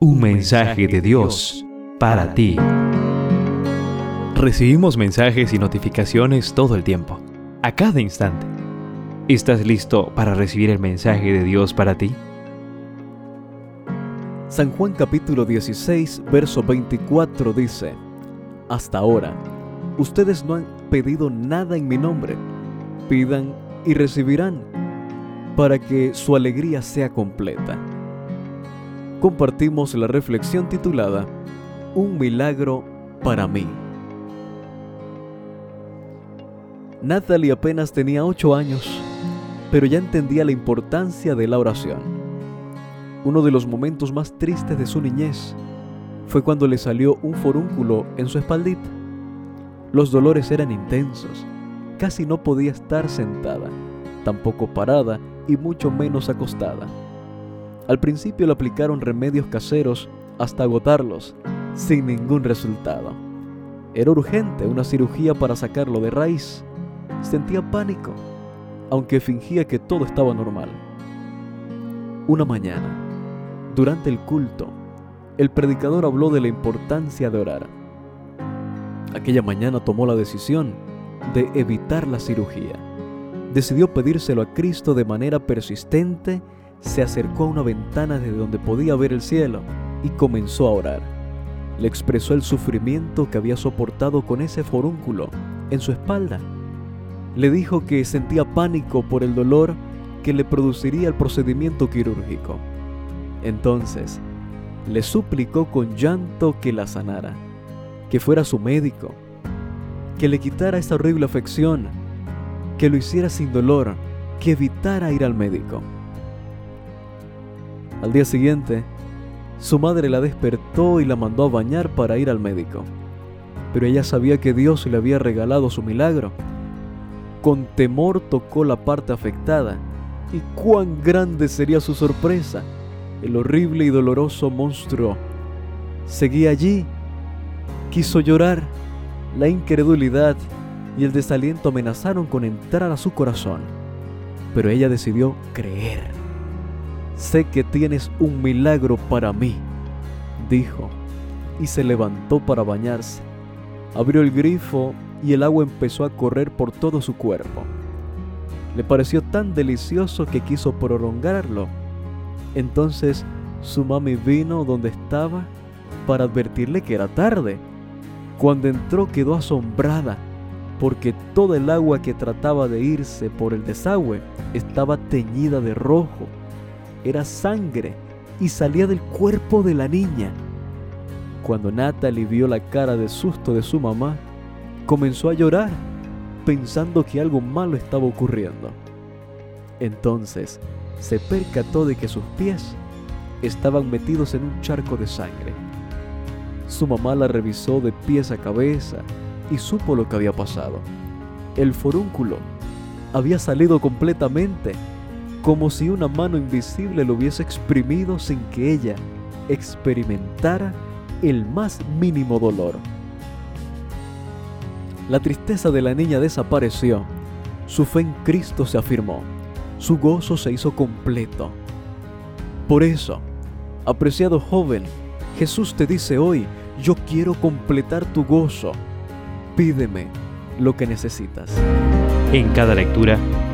Un mensaje de Dios para ti. Recibimos mensajes y notificaciones todo el tiempo, a cada instante. ¿Estás listo para recibir el mensaje de Dios para ti? San Juan capítulo 16, verso 24 dice, Hasta ahora, ustedes no han pedido nada en mi nombre. Pidan y recibirán, para que su alegría sea completa compartimos la reflexión titulada Un milagro para mí. Natalie apenas tenía 8 años, pero ya entendía la importancia de la oración. Uno de los momentos más tristes de su niñez fue cuando le salió un forúnculo en su espaldita. Los dolores eran intensos, casi no podía estar sentada, tampoco parada y mucho menos acostada. Al principio le aplicaron remedios caseros hasta agotarlos, sin ningún resultado. Era urgente una cirugía para sacarlo de raíz. Sentía pánico, aunque fingía que todo estaba normal. Una mañana, durante el culto, el predicador habló de la importancia de orar. Aquella mañana tomó la decisión de evitar la cirugía. Decidió pedírselo a Cristo de manera persistente se acercó a una ventana desde donde podía ver el cielo y comenzó a orar. Le expresó el sufrimiento que había soportado con ese forúnculo en su espalda. Le dijo que sentía pánico por el dolor que le produciría el procedimiento quirúrgico. Entonces, le suplicó con llanto que la sanara, que fuera su médico, que le quitara esa horrible afección, que lo hiciera sin dolor, que evitara ir al médico. Al día siguiente, su madre la despertó y la mandó a bañar para ir al médico. Pero ella sabía que Dios le había regalado su milagro. Con temor tocó la parte afectada y cuán grande sería su sorpresa. El horrible y doloroso monstruo seguía allí. Quiso llorar. La incredulidad y el desaliento amenazaron con entrar a su corazón. Pero ella decidió creer sé que tienes un milagro para mí, dijo, y se levantó para bañarse. Abrió el grifo y el agua empezó a correr por todo su cuerpo. Le pareció tan delicioso que quiso prolongarlo. Entonces su mami vino donde estaba para advertirle que era tarde. Cuando entró quedó asombrada porque toda el agua que trataba de irse por el desagüe estaba teñida de rojo era sangre y salía del cuerpo de la niña. Cuando Natalie vio la cara de susto de su mamá, comenzó a llorar, pensando que algo malo estaba ocurriendo. Entonces se percató de que sus pies estaban metidos en un charco de sangre. Su mamá la revisó de pies a cabeza y supo lo que había pasado. El forúnculo había salido completamente como si una mano invisible lo hubiese exprimido sin que ella experimentara el más mínimo dolor. La tristeza de la niña desapareció, su fe en Cristo se afirmó, su gozo se hizo completo. Por eso, apreciado joven, Jesús te dice hoy, yo quiero completar tu gozo, pídeme lo que necesitas. En cada lectura